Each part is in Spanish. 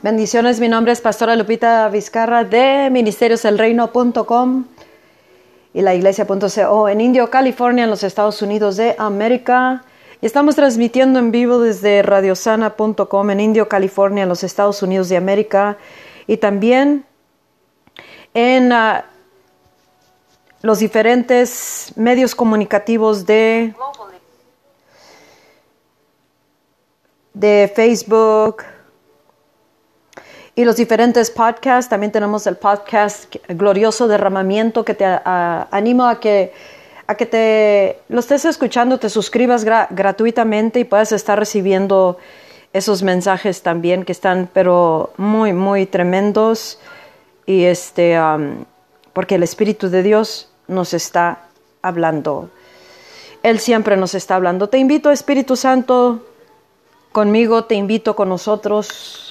Bendiciones, mi nombre es Pastora Lupita Vizcarra de ministerioselreino.com y la iglesia.co en Indio, California, en los Estados Unidos de América. Y estamos transmitiendo en vivo desde radiosana.com en Indio, California, en los Estados Unidos de América. Y también en ah, los diferentes medios comunicativos de, de Facebook, y los diferentes podcasts. También tenemos el podcast Glorioso Derramamiento que te animo a que, a que te lo estés escuchando, te suscribas gratuitamente y puedas estar recibiendo esos mensajes también que están pero muy, muy tremendos. Y este, porque el Espíritu de Dios nos está hablando. Él siempre nos está hablando. Te invito, Espíritu Santo, conmigo, te invito con nosotros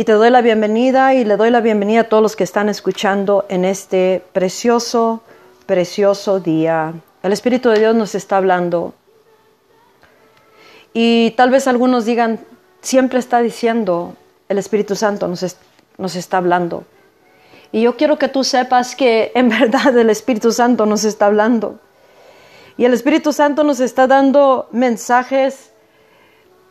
y te doy la bienvenida y le doy la bienvenida a todos los que están escuchando en este precioso, precioso día. El Espíritu de Dios nos está hablando. Y tal vez algunos digan, siempre está diciendo, el Espíritu Santo nos, nos está hablando. Y yo quiero que tú sepas que en verdad el Espíritu Santo nos está hablando. Y el Espíritu Santo nos está dando mensajes.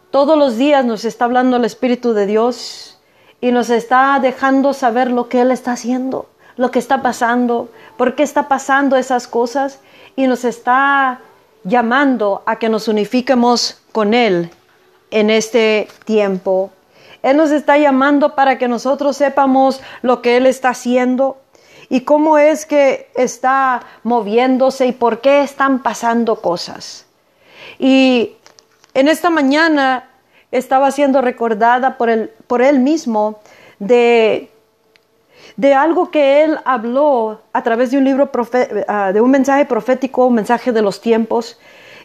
Todos los días nos está hablando el Espíritu de Dios y nos está dejando saber lo que Él está haciendo, lo que está pasando, por qué está pasando esas cosas y nos está llamando a que nos unifiquemos con Él en este tiempo. Él nos está llamando para que nosotros sepamos lo que Él está haciendo y cómo es que está moviéndose y por qué están pasando cosas. Y en esta mañana estaba siendo recordada por él, por él mismo de, de algo que él habló a través de un libro, ah, de un mensaje profético, un mensaje de los tiempos,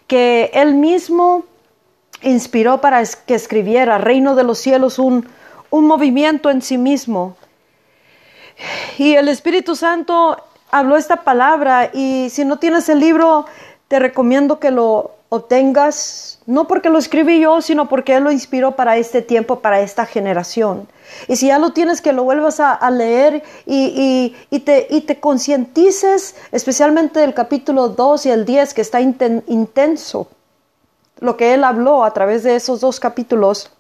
que él mismo inspiró para que escribiera Reino de los cielos, un, un movimiento en sí mismo. Y el Espíritu Santo habló esta palabra y si no tienes el libro, te recomiendo que lo obtengas, no porque lo escribí yo, sino porque Él lo inspiró para este tiempo, para esta generación. Y si ya lo tienes, que lo vuelvas a, leer y, te, y te concientices, especialmente del capítulo 2 y el 10, que está intenso, lo que Él habló a través de esos dos capítulos.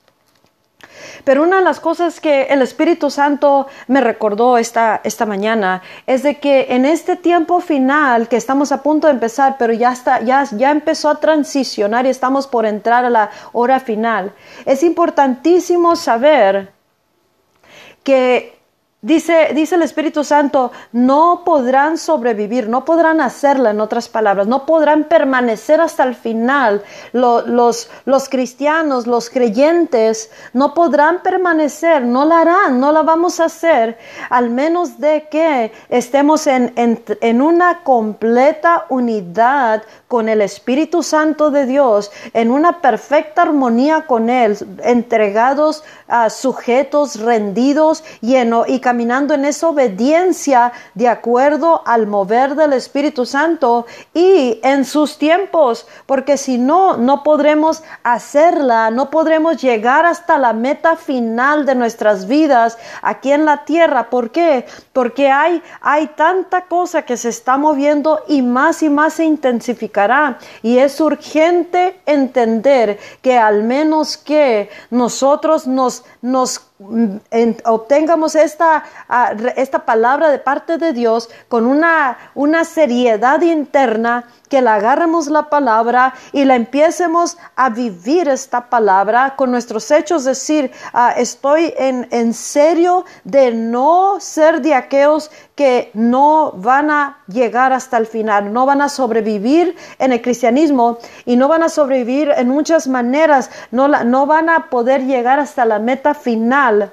Pero una de las cosas que el Espíritu Santo me recordó esta, esta mañana es de que en este tiempo final que estamos a punto de empezar, pero ya, está, ya, ya empezó a transicionar y estamos por entrar a la hora final, es importantísimo saber que Dice, dice, el Espíritu Santo, no podrán sobrevivir, no podrán hacerla, en otras palabras, no podrán permanecer hasta el final. los, los, cristianos, los creyentes, no podrán permanecer, no la harán, no la vamos a hacer, al menos de que estemos en, en una completa unidad con el Espíritu Santo de Dios, en una perfecta armonía con Él, entregados, a sujetos, rendidos y, y caminando en esa obediencia de acuerdo al mover del Espíritu Santo y en sus tiempos, porque si no, no podremos hacerla, no podremos llegar hasta la meta final de nuestras vidas aquí en la tierra. ¿Por qué? Porque hay, hay tanta cosa que se está moviendo y más y más se intensificará y es urgente entender que al menos que nosotros nos, nos obtengamos esta, ah, esta palabra de parte de Dios con una, una seriedad interna, que la agarremos la palabra y la empiecemos a vivir esta palabra con nuestros hechos, decir, ah, estoy en, en serio de no ser de aquellos que no van a llegar hasta el final, no van a sobrevivir en el cristianismo y no van a sobrevivir en muchas maneras, no, no van a poder llegar hasta la meta final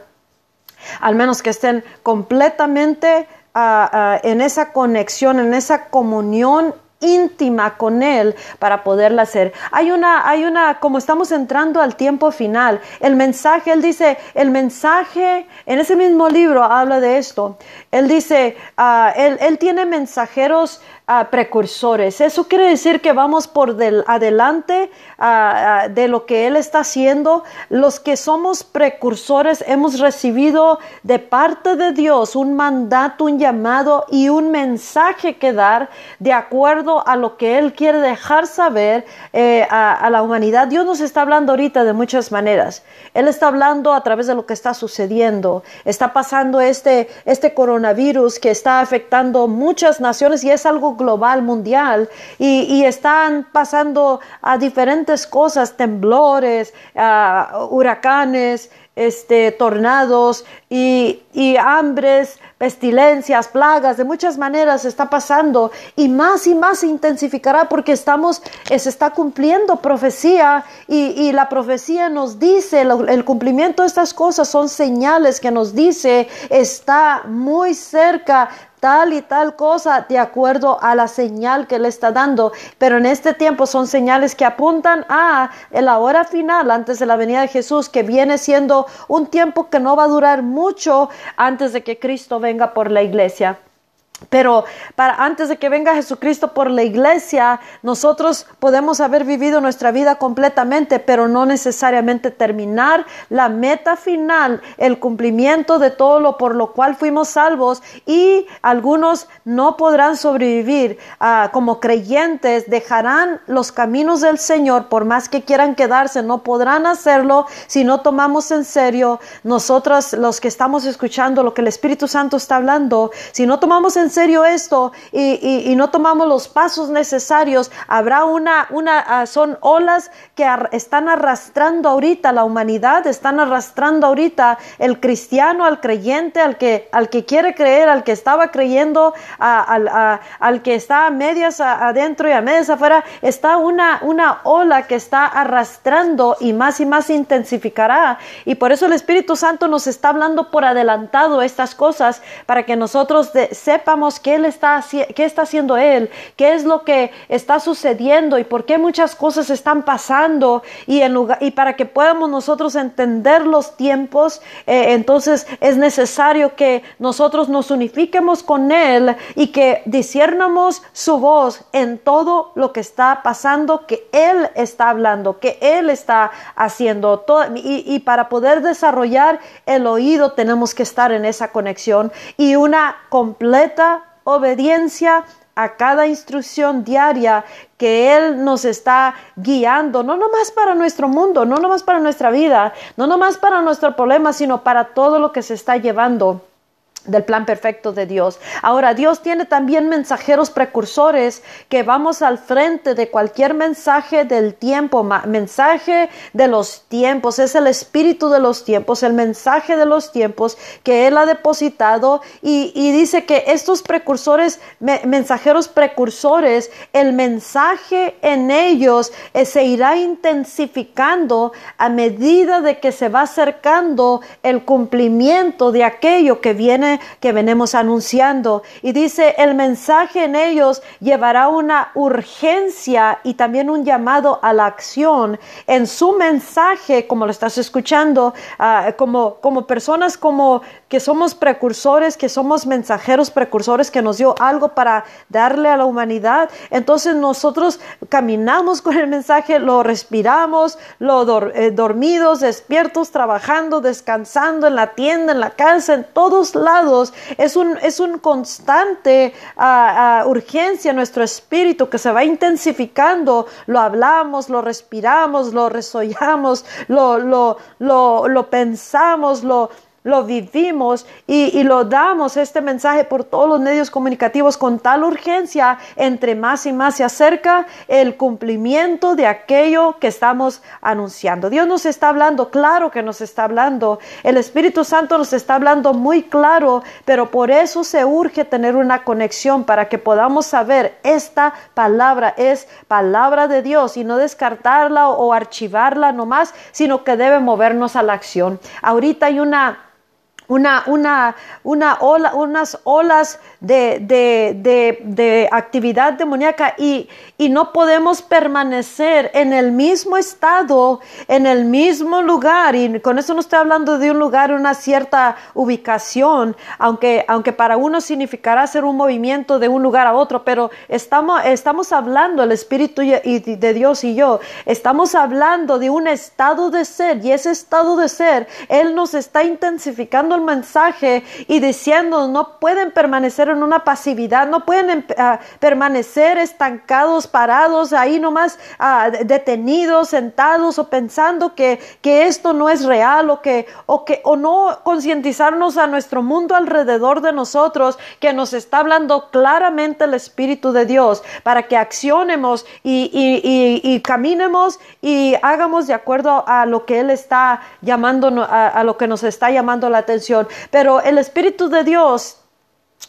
al menos que estén completamente ah, ah, en esa conexión, en esa comunión íntima con Él para poderla hacer. Hay una, hay una, como estamos entrando al tiempo final, el mensaje, Él dice, el mensaje, en ese mismo libro habla de esto. Él dice, ah, él, él, tiene mensajeros precursores. Eso quiere decir que vamos por del, adelante de lo que Él está haciendo. Los que somos precursores hemos recibido de parte de Dios un mandato, un llamado y un mensaje que dar de acuerdo a lo que Él quiere dejar saber eh, a, la humanidad. Dios nos está hablando ahorita de muchas maneras. Él está hablando a través de lo que está sucediendo. Está pasando este, este coronavirus que está afectando muchas naciones y es algo global, mundial. Y, están pasando a diferentes cosas, temblores, huracanes, este, tornados y, hambres, pestilencias, plagas, de muchas maneras está pasando y más y más se intensificará porque estamos, eh, se está cumpliendo profecía y, la profecía nos dice, el cumplimiento de estas cosas son señales que nos dice está muy cerca tal y tal cosa de acuerdo a la señal que le está dando. Pero en este tiempo son señales que apuntan a la hora final antes de la venida de Jesús, que viene siendo un tiempo que no va a durar mucho antes de que Cristo venga por la iglesia. Pero antes de que venga Jesucristo por la iglesia, nosotros podemos haber vivido nuestra vida completamente, pero no necesariamente terminar la meta final, el cumplimiento de todo lo por lo cual fuimos salvos y algunos no podrán sobrevivir ah, como creyentes, dejarán los caminos del Señor por más que quieran quedarse, no podrán hacerlo si no tomamos en serio nosotros los que estamos escuchando lo que el Espíritu Santo está hablando, si no tomamos en serio esto y, no tomamos los pasos necesarios, habrá una, una, ah, son olas que están arrastrando ahorita la humanidad, están arrastrando ahorita el cristiano, al creyente, al que, al que quiere creer, al que estaba creyendo, al que está a medias adentro y a medias afuera, está una, una ola que está arrastrando y más y más intensificará. Y por eso el Espíritu Santo nos está hablando por adelantado estas cosas para que nosotros sepamos qué, él está, qué está haciendo Él, qué es lo que está sucediendo y por qué muchas cosas están pasando y, para que podamos nosotros entender los tiempos, eh, entonces es necesario que nosotros nos unifiquemos con Él y que disciernamos su voz en todo lo que está pasando, que Él está hablando, que Él está haciendo. Todo, y para poder desarrollar el oído tenemos que estar en esa conexión y una completa obediencia a cada instrucción diaria que Él nos está guiando, no nomás para nuestro mundo, no nomás para nuestra vida, no nomás para nuestro problema, sino para todo lo que se está llevando del plan perfecto de Dios. Ahora, Dios tiene también mensajeros precursores que vamos al frente de cualquier mensaje del tiempo, mensaje de los tiempos, es el espíritu de los tiempos, el mensaje de los tiempos que Él ha depositado y, dice que estos precursores, mensajeros precursores, el mensaje en ellos eh, se irá intensificando a medida de que se va acercando el cumplimiento de aquello que viene que venimos anunciando. Y dice, el mensaje en ellos llevará una urgencia y también un llamado a la acción. En su mensaje, como lo estás escuchando, ah, como, como personas como que somos precursores, que somos mensajeros precursores, que nos dio algo para darle a la humanidad. Entonces nosotros caminamos con el mensaje, lo respiramos, lo eh, dormidos, despiertos, trabajando, descansando en la tienda, en la casa, en todos lados. Es un, es un constante ah, ah, urgencia en nuestro espíritu que se va intensificando. Lo hablamos, lo respiramos, lo resollamos, lo, lo, lo, lo pensamos, lo lo vivimos y, lo damos este mensaje por todos los medios comunicativos con tal urgencia, entre más y más se acerca el cumplimiento de aquello que estamos anunciando. Dios nos está hablando, claro que nos está hablando, el Espíritu Santo nos está hablando muy claro, pero por eso se urge tener una conexión para que podamos saber esta palabra es palabra de Dios y no descartarla o archivarla nomás, sino que debe movernos a la acción. Ahorita hay una una, una, una ola, unas olas de, de, de, actividad demoníaca y, y, no podemos permanecer en el mismo estado, en el mismo lugar. Y con eso no estoy hablando de un lugar, una cierta ubicación, aunque, aunque para uno significará hacer un movimiento de un lugar a otro, pero estamos, estamos hablando, el Espíritu y, de Dios y yo, estamos hablando de un estado de ser y ese estado de ser, Él nos está intensificando mensaje y diciendo no pueden permanecer en una pasividad, no pueden em, ah, permanecer estancados, parados, ahí nomás uh, detenidos, sentados o pensando que, que esto no es real o que, o que, o no concientizarnos a nuestro mundo alrededor de nosotros que nos está hablando claramente el Espíritu de Dios para que accionemos y, caminemos y hagamos de acuerdo a lo que Él está llamando, a lo que nos está llamando la atención pero el Espíritu de Dios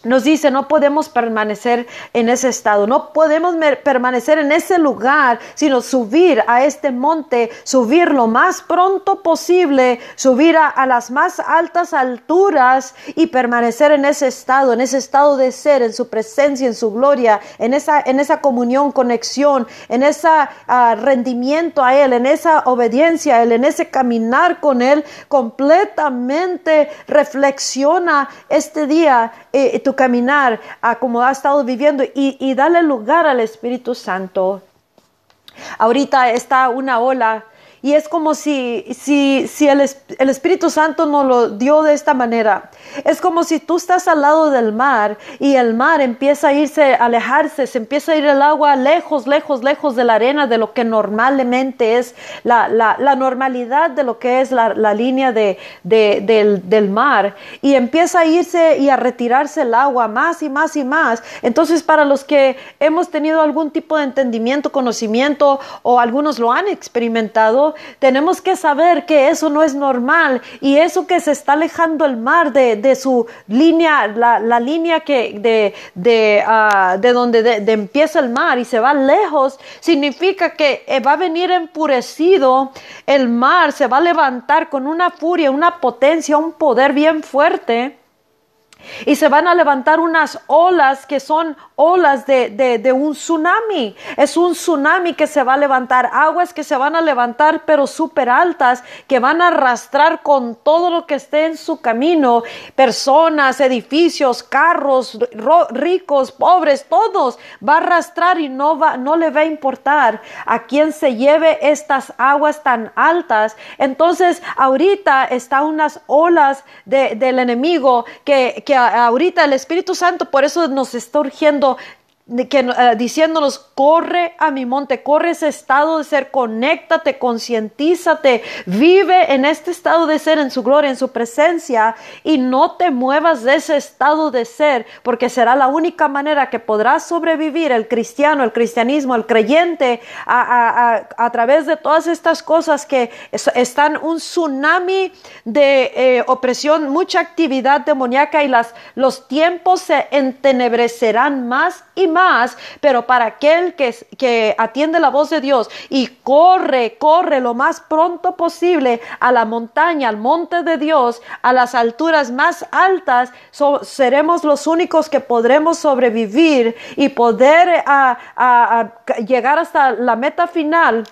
nos dice, no podemos permanecer en ese estado, no podemos permanecer en ese lugar, sino subir a este monte, subir lo más pronto posible, subir a, las más altas alturas y permanecer en ese estado, en ese estado de ser, en su presencia, en su gloria, en esa, en esa comunión, conexión, en ese ah, rendimiento a Él, en esa obediencia a Él, en ese caminar con Él, completamente reflexiona este día. Eh, tu caminar a como has estado viviendo y, y dale lugar al Espíritu Santo. Ahorita está una ola y es como si, si, si el, el, Espíritu Santo nos lo dio de esta manera. Es como si tú estás al lado del mar y el mar empieza a irse, a alejarse, se empieza a ir el agua lejos, lejos, lejos de la arena, de lo que normalmente es la, la, la normalidad de lo que es la, la línea de, de, del, del mar. Y empieza a irse y a retirarse el agua más y más y más. Entonces, para los que hemos tenido algún tipo de entendimiento, conocimiento o algunos lo han experimentado, tenemos que saber que eso no es normal y eso que se está alejando el mar de, su línea, la, línea que de, de, ah, de donde empieza el mar y se va lejos, significa que eh, va a venir empurecido el mar, se va a levantar con una furia, una potencia, un poder bien fuerte y se van a levantar unas olas que son olas de, de, un tsunami. Es un tsunami que se va a levantar, aguas que se van a levantar pero súper altas, que van a arrastrar con todo lo que esté en su camino, personas, edificios, carros, ricos, pobres, todos. Va a arrastrar y no, va, no le va a importar a quien se lleve estas aguas tan altas. Entonces ahorita está unas olas del enemigo que ahorita el Espíritu Santo por eso nos está urgiendo eh, diciéndonos, corre a mi monte, corre ese estado de ser, conéctate, concientízate, vive en este estado de ser, en su gloria, en su presencia, y no te muevas de ese estado de ser, porque será la única manera que podrás sobrevivir el cristiano, el cristianismo, el creyente, a, a, través de todas estas cosas que están un tsunami de eh, opresión, mucha actividad demoníaca y las, los tiempos se entenebrecerán más y pero para aquel que, que atiende la voz de Dios y corre, corre lo más pronto posible a la montaña, al monte de Dios, a las alturas más altas, seremos los únicos que podremos sobrevivir y poder llegar hasta la meta final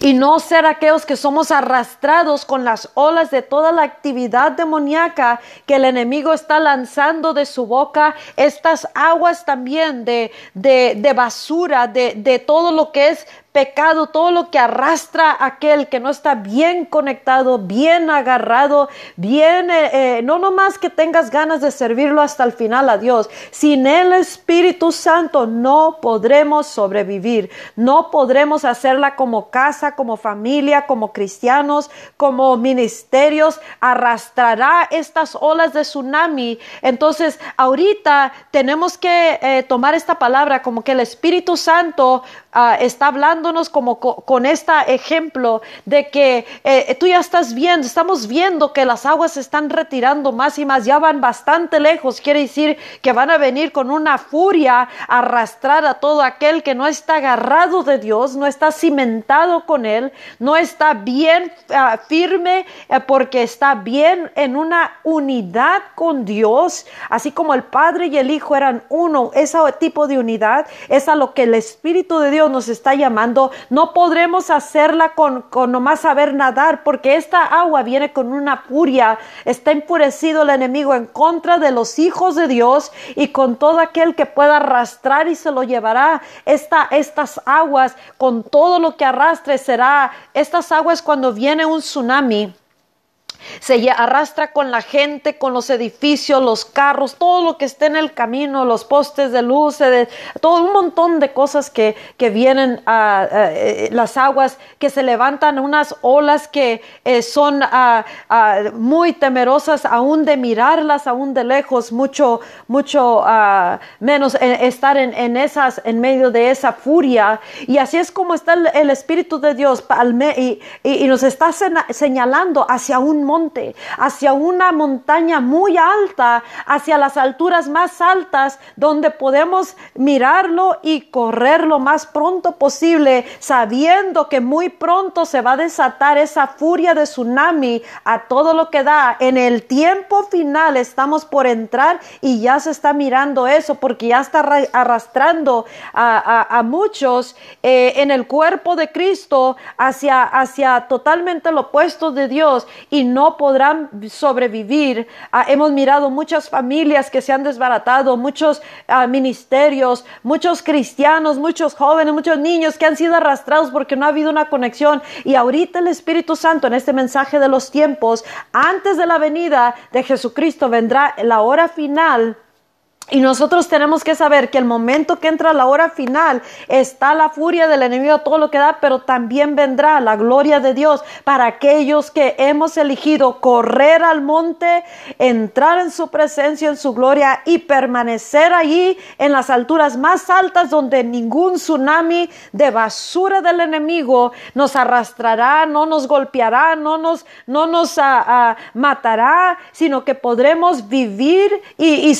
y no ser aquellos que somos arrastrados con las olas de toda la actividad demoníaca que el enemigo está lanzando de su boca, estas aguas también de, de, de basura, de, de todo lo que es pecado, todo lo que arrastra aquel que no está bien conectado, bien agarrado, bien, eh, eh, no nomás que tengas ganas de servirlo hasta el final a Dios. Sin el Espíritu Santo no podremos sobrevivir, no podremos hacerla como casa, como familia, como cristianos, como ministerios, arrastrará estas olas de tsunami. Entonces, ahorita tenemos que eh, tomar esta palabra como que el Espíritu Santo ah, está hablándonos como con este ejemplo de que eh, tú ya estás viendo, estamos viendo que las aguas se están retirando más y más, ya van bastante lejos, quiere decir que van a venir con una furia a arrastrar a todo aquel que no está agarrado de Dios, no está cimentado con Él, no está bien ah, firme eh, porque está bien en una unidad con Dios, así como el Padre y el Hijo eran uno, ese tipo de unidad es a lo que el Espíritu de Dios nos está llamando. No podremos hacerla con, con nomás saber nadar, porque esta agua viene con una furia, está enfurecido el enemigo en contra de los hijos de Dios y con todo aquel que pueda arrastrar y se lo llevará. Esta, estas aguas, con todo lo que arrastre, será estas aguas cuando viene un tsunami se arrastra con la gente, con los edificios, los carros, todo lo que esté en el camino, los postes de luz, todo un montón de cosas que, que vienen a, eh, las aguas, que se levantan unas olas que eh, son muy temerosas aún de mirarlas, aún de lejos, mucho, mucho menos eh, estar en, esas, en medio de esa furia. Y así es como está el, Espíritu de Dios y, y, nos está señalando hacia un hacia una montaña muy alta, hacia las alturas más altas, donde podemos mirarlo y correr lo más pronto posible, sabiendo que muy pronto se va a desatar esa furia de tsunami a todo lo que da. En el tiempo final estamos por entrar y ya se está mirando eso, porque ya está arrastrando a, muchos eh, en el cuerpo de Cristo hacia, hacia totalmente lo opuesto de Dios y no no podrán sobrevivir. Ah, hemos mirado muchas familias que se han desbaratado, muchos ah, ministerios, muchos cristianos, muchos jóvenes, muchos niños que han sido arrastrados porque no ha habido una conexión. Y ahorita el Espíritu Santo en este mensaje de los tiempos, antes de la venida de Jesucristo, vendrá la hora final y nosotros tenemos que saber que el momento que entra la hora final está la furia del enemigo, todo lo que da, pero también vendrá la gloria de Dios para aquellos que hemos elegido correr al monte, entrar en su presencia, en su gloria y permanecer allí en las alturas más altas donde ningún tsunami de basura del enemigo nos arrastrará, no nos golpeará, no nos, no nos ah, ah, matará, sino que podremos vivir y, y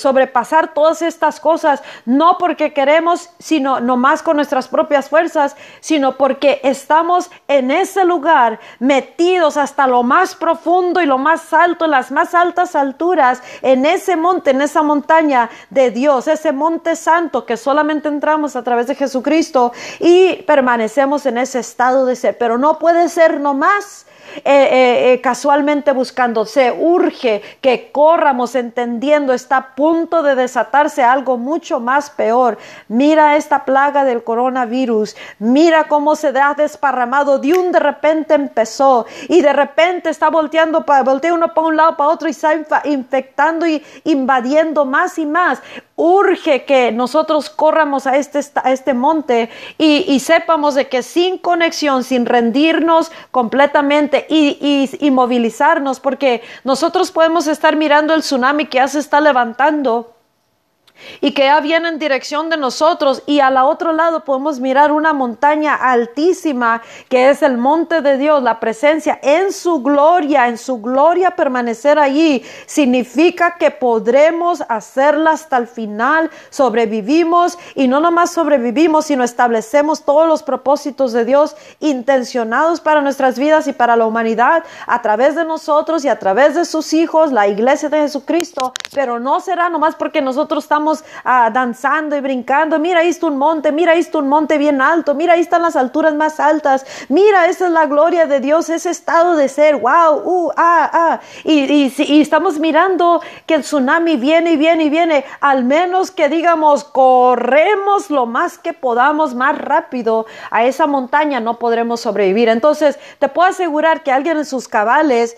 sobrepasar todas estas cosas, no porque queremos, sino más con nuestras propias fuerzas, sino porque estamos en ese lugar metidos hasta lo más profundo y lo más alto, en las más altas alturas, en ese monte, en esa montaña de Dios, ese monte santo que solamente entramos a través de Jesucristo y permanecemos en ese estado de ser, pero no puede ser nomás eh, eh, eh, casualmente buscando. Se urge que corramos entendiendo, está a punto de desatarse algo mucho más peor. Mira esta plaga del coronavirus, mira cómo se ha desparramado, de un de repente empezó y de repente está volteando, para, voltea uno para un lado, para otro y está infectando y invadiendo más y más urge que nosotros corramos a este, a este monte y, sepamos de que sin conexión, sin rendirnos completamente y, y, movilizarnos, porque nosotros podemos estar mirando el tsunami que ya se está levantando y que ya viene en dirección de nosotros y al otro lado podemos mirar una montaña altísima que es el monte de Dios, la presencia en su gloria, en su gloria permanecer allí significa que podremos hacerla hasta el final, sobrevivimos y no nomás sobrevivimos, sino establecemos todos los propósitos de Dios intencionados para nuestras vidas y para la humanidad a través de nosotros y a través de sus hijos, la iglesia de Jesucristo, pero no será nomás porque nosotros estamos Ah, danzando y brincando. Mira, ahí está un monte, mira, ahí está un monte bien alto, mira, ahí están las alturas más altas. Mira, esa es la gloria de Dios, ese estado de ser. Wow, uh, ah, ah. Y, y estamos mirando que el tsunami viene y viene y viene. Al menos que digamos, corremos lo más que podamos, más rápido a esa montaña, no podremos sobrevivir. Entonces, te puedo asegurar que alguien en sus cabales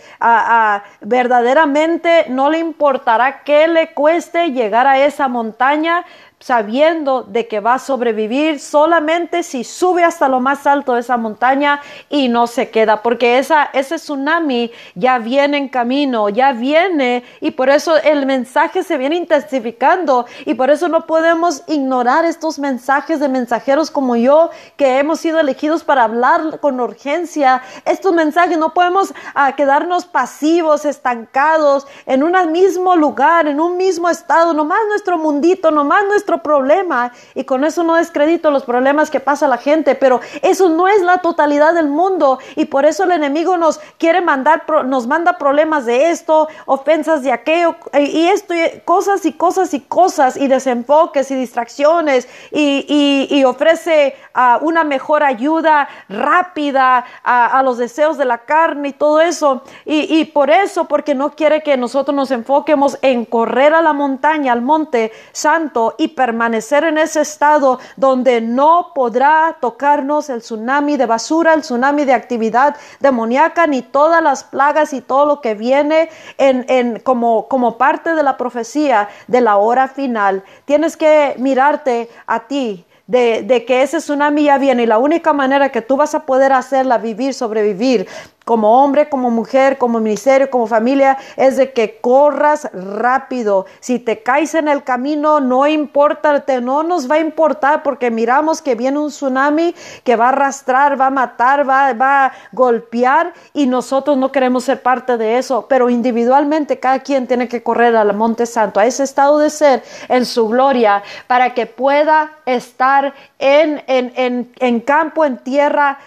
verdaderamente no le importará que le cueste llegar a esa montaña montaña sabiendo de que va a sobrevivir solamente si sube hasta lo más alto de esa montaña y no se queda, porque esa, ese tsunami ya viene en camino, ya viene y por eso el mensaje se viene intensificando y por eso no podemos ignorar estos mensajes de mensajeros como yo que hemos sido elegidos para hablar con urgencia. Estos mensajes no podemos ah, quedarnos pasivos, estancados en un mismo lugar, en un mismo estado, nomás nuestro mundito, nomás nuestro problema y con eso no descredito los problemas que pasa la gente, pero eso no es la totalidad del mundo y por eso el enemigo nos quiere mandar, nos manda problemas de esto, ofensas de aquello y esto, cosas y cosas y cosas y desenfoques y distracciones y, ofrece uh, una mejor ayuda rápida a, los deseos de la carne y todo eso y, y por eso, porque no quiere que nosotros nos enfoquemos en correr a la montaña, al monte santo y permanecer en ese estado donde no podrá tocarnos el tsunami de basura, el tsunami de actividad demoníaca, ni todas las plagas y todo lo que viene en, como parte de la profecía de la hora final. Tienes que mirarte a ti de, de, que ese tsunami ya viene y la única manera que tú vas a poder hacerla vivir, sobrevivir, como hombre, como mujer, como ministerio, como familia, es de que corras rápido. Si te caes en el camino, no importa, no nos va a importar porque miramos que viene un tsunami que va a arrastrar, va a matar, va, va a golpear y nosotros no queremos ser parte de eso. Pero individualmente cada quien tiene que correr al Monte Santo, a ese estado de ser en su gloria, para que pueda estar en, en, en, campo, en tierra,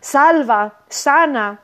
salva sana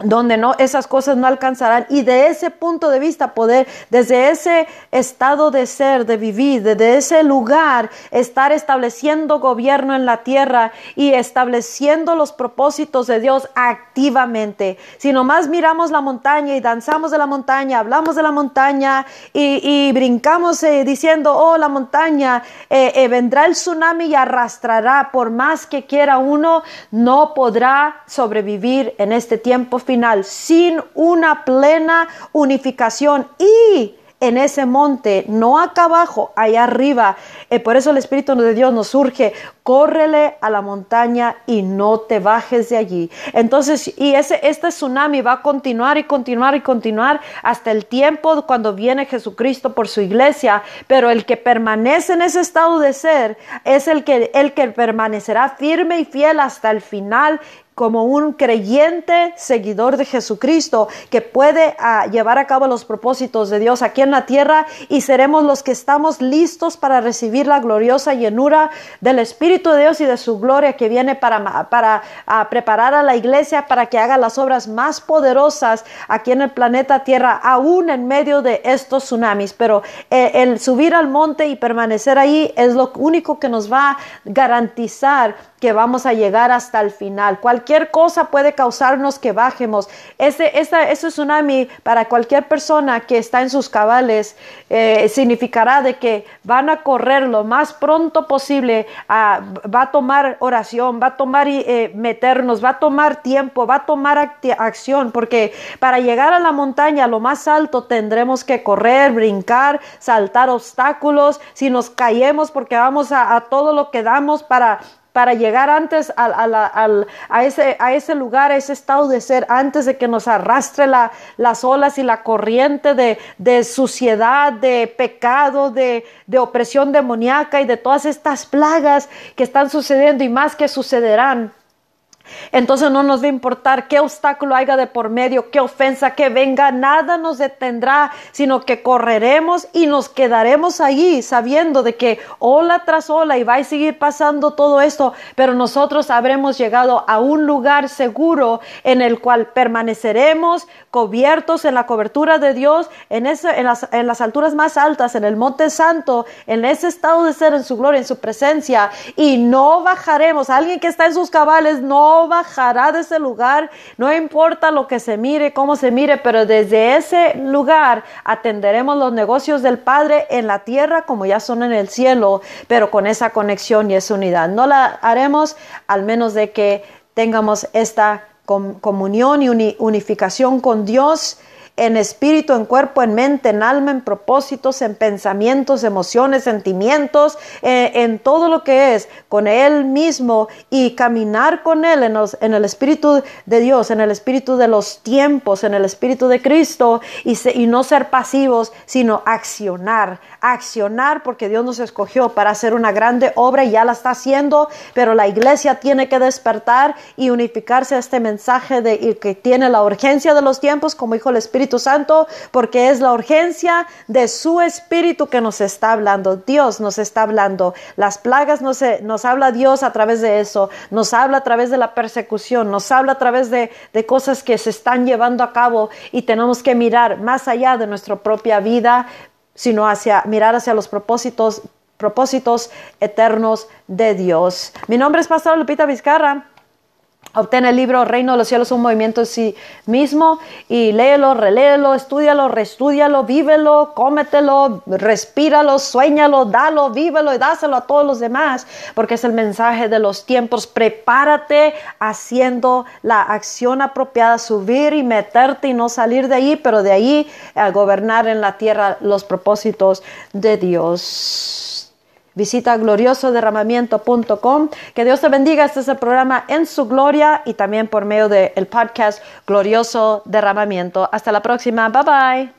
donde no esas cosas no alcanzarán y de ese punto de vista poder desde ese estado de ser de vivir desde ese lugar estar estableciendo gobierno en la tierra y estableciendo los propósitos de Dios activamente. Si nomás miramos la montaña y danzamos de la montaña hablamos de la montaña y, brincamos eh, diciendo oh la montaña eh, eh, vendrá el tsunami y arrastrará por más que quiera uno no podrá sobrevivir en este tiempo final sin una plena unificación y en ese monte, no acá abajo, allá arriba. Eh, por eso el Espíritu de Dios nos surge, córrele a la montaña y no te bajes de allí. Entonces, y ese, este tsunami va a continuar y continuar y continuar hasta el tiempo cuando viene Jesucristo por su iglesia, pero el que permanece en ese estado de ser es el que, el que permanecerá firme y fiel hasta el final como un creyente seguidor de Jesucristo que puede ah, llevar a cabo los propósitos de Dios aquí en la tierra y seremos los que estamos listos para recibir la gloriosa llenura del Espíritu de Dios y de su gloria que viene para, para ah, preparar a la iglesia para que haga las obras más poderosas aquí en el planeta Tierra, aún en medio de estos tsunamis. Pero eh, el subir al monte y permanecer ahí es lo único que nos va a garantizar que vamos a llegar hasta el final. Cualquier cosa puede causarnos que bajemos. Ese, ese tsunami para cualquier persona que está en sus cabales eh, significará de que van a correr lo más pronto posible, va a tomar oración, va a tomar eh, meternos, va a tomar tiempo, va a tomar acción, porque para llegar a la montaña, lo más alto, tendremos que correr, brincar, saltar obstáculos. Si nos caemos porque vamos a, a todo lo que damos para para llegar antes a, ese, lugar, a ese estado de ser, antes de que nos arrastre la, las olas y la corriente de, de suciedad, de pecado, de, de opresión demoníaca y de todas estas plagas que están sucediendo y más que sucederán. Entonces no nos va a importar qué obstáculo haya de por medio, qué ofensa que venga, nada nos detendrá, sino que correremos y nos quedaremos allí sabiendo de que ola tras ola y va a seguir pasando todo esto, pero nosotros habremos llegado a un lugar seguro en el cual permaneceremos cubiertos en la cobertura de Dios, en, en, las, en las alturas más altas, en el monte santo, en ese estado de ser, en su gloria, en su presencia, y no bajaremos. Alguien que está en sus cabales no bajará de ese lugar, no importa lo que se mire, cómo se mire, pero desde ese lugar atenderemos los negocios del Padre en la tierra como ya son en el cielo, pero con esa conexión y esa unidad. No la haremos al menos de que tengamos esta comunión y unificación con Dios en espíritu, en cuerpo, en mente, en alma, en propósitos, en pensamientos, emociones, sentimientos, eh, en todo lo que es con Él mismo y caminar con Él en, el espíritu de Dios, en el espíritu de los tiempos, en el espíritu de Cristo y, y no ser pasivos, sino accionar, accionar porque Dios nos escogió para hacer una grande obra y ya la está haciendo, pero la iglesia tiene que despertar y unificarse a este mensaje de que tiene la urgencia de los tiempos, como dijo el Espíritu Santo, porque es la urgencia de su Espíritu que nos está hablando. Dios nos está hablando. Las plagas nos, nos habla Dios a través de eso, nos habla a través de la persecución, nos habla a través de, de cosas que se están llevando a cabo y tenemos que mirar más allá de nuestra propia vida, sino hacia mirar hacia los propósitos propósitos eternos de Dios. Mi nombre es Pastor Lupita Vizcarra. Obtén el libro Reino de los Cielos, un movimiento en sí mismo y léelo, reléelo, estudialo, reestudialo, vívelo, cómetelo, respíralo, sueñalo, dalo, vívelo y dáselo a todos los demás, porque es el mensaje de los tiempos. Prepárate haciendo la acción apropiada, subir y meterte y no salir de ahí, pero de ahí a gobernar en la tierra los propósitos de Dios. Visita gloriosoderramamiento.com. Que Dios te bendiga. Este es el programa en su gloria y también por medio del podcast Glorioso Derramamiento. Hasta la próxima. Bye bye.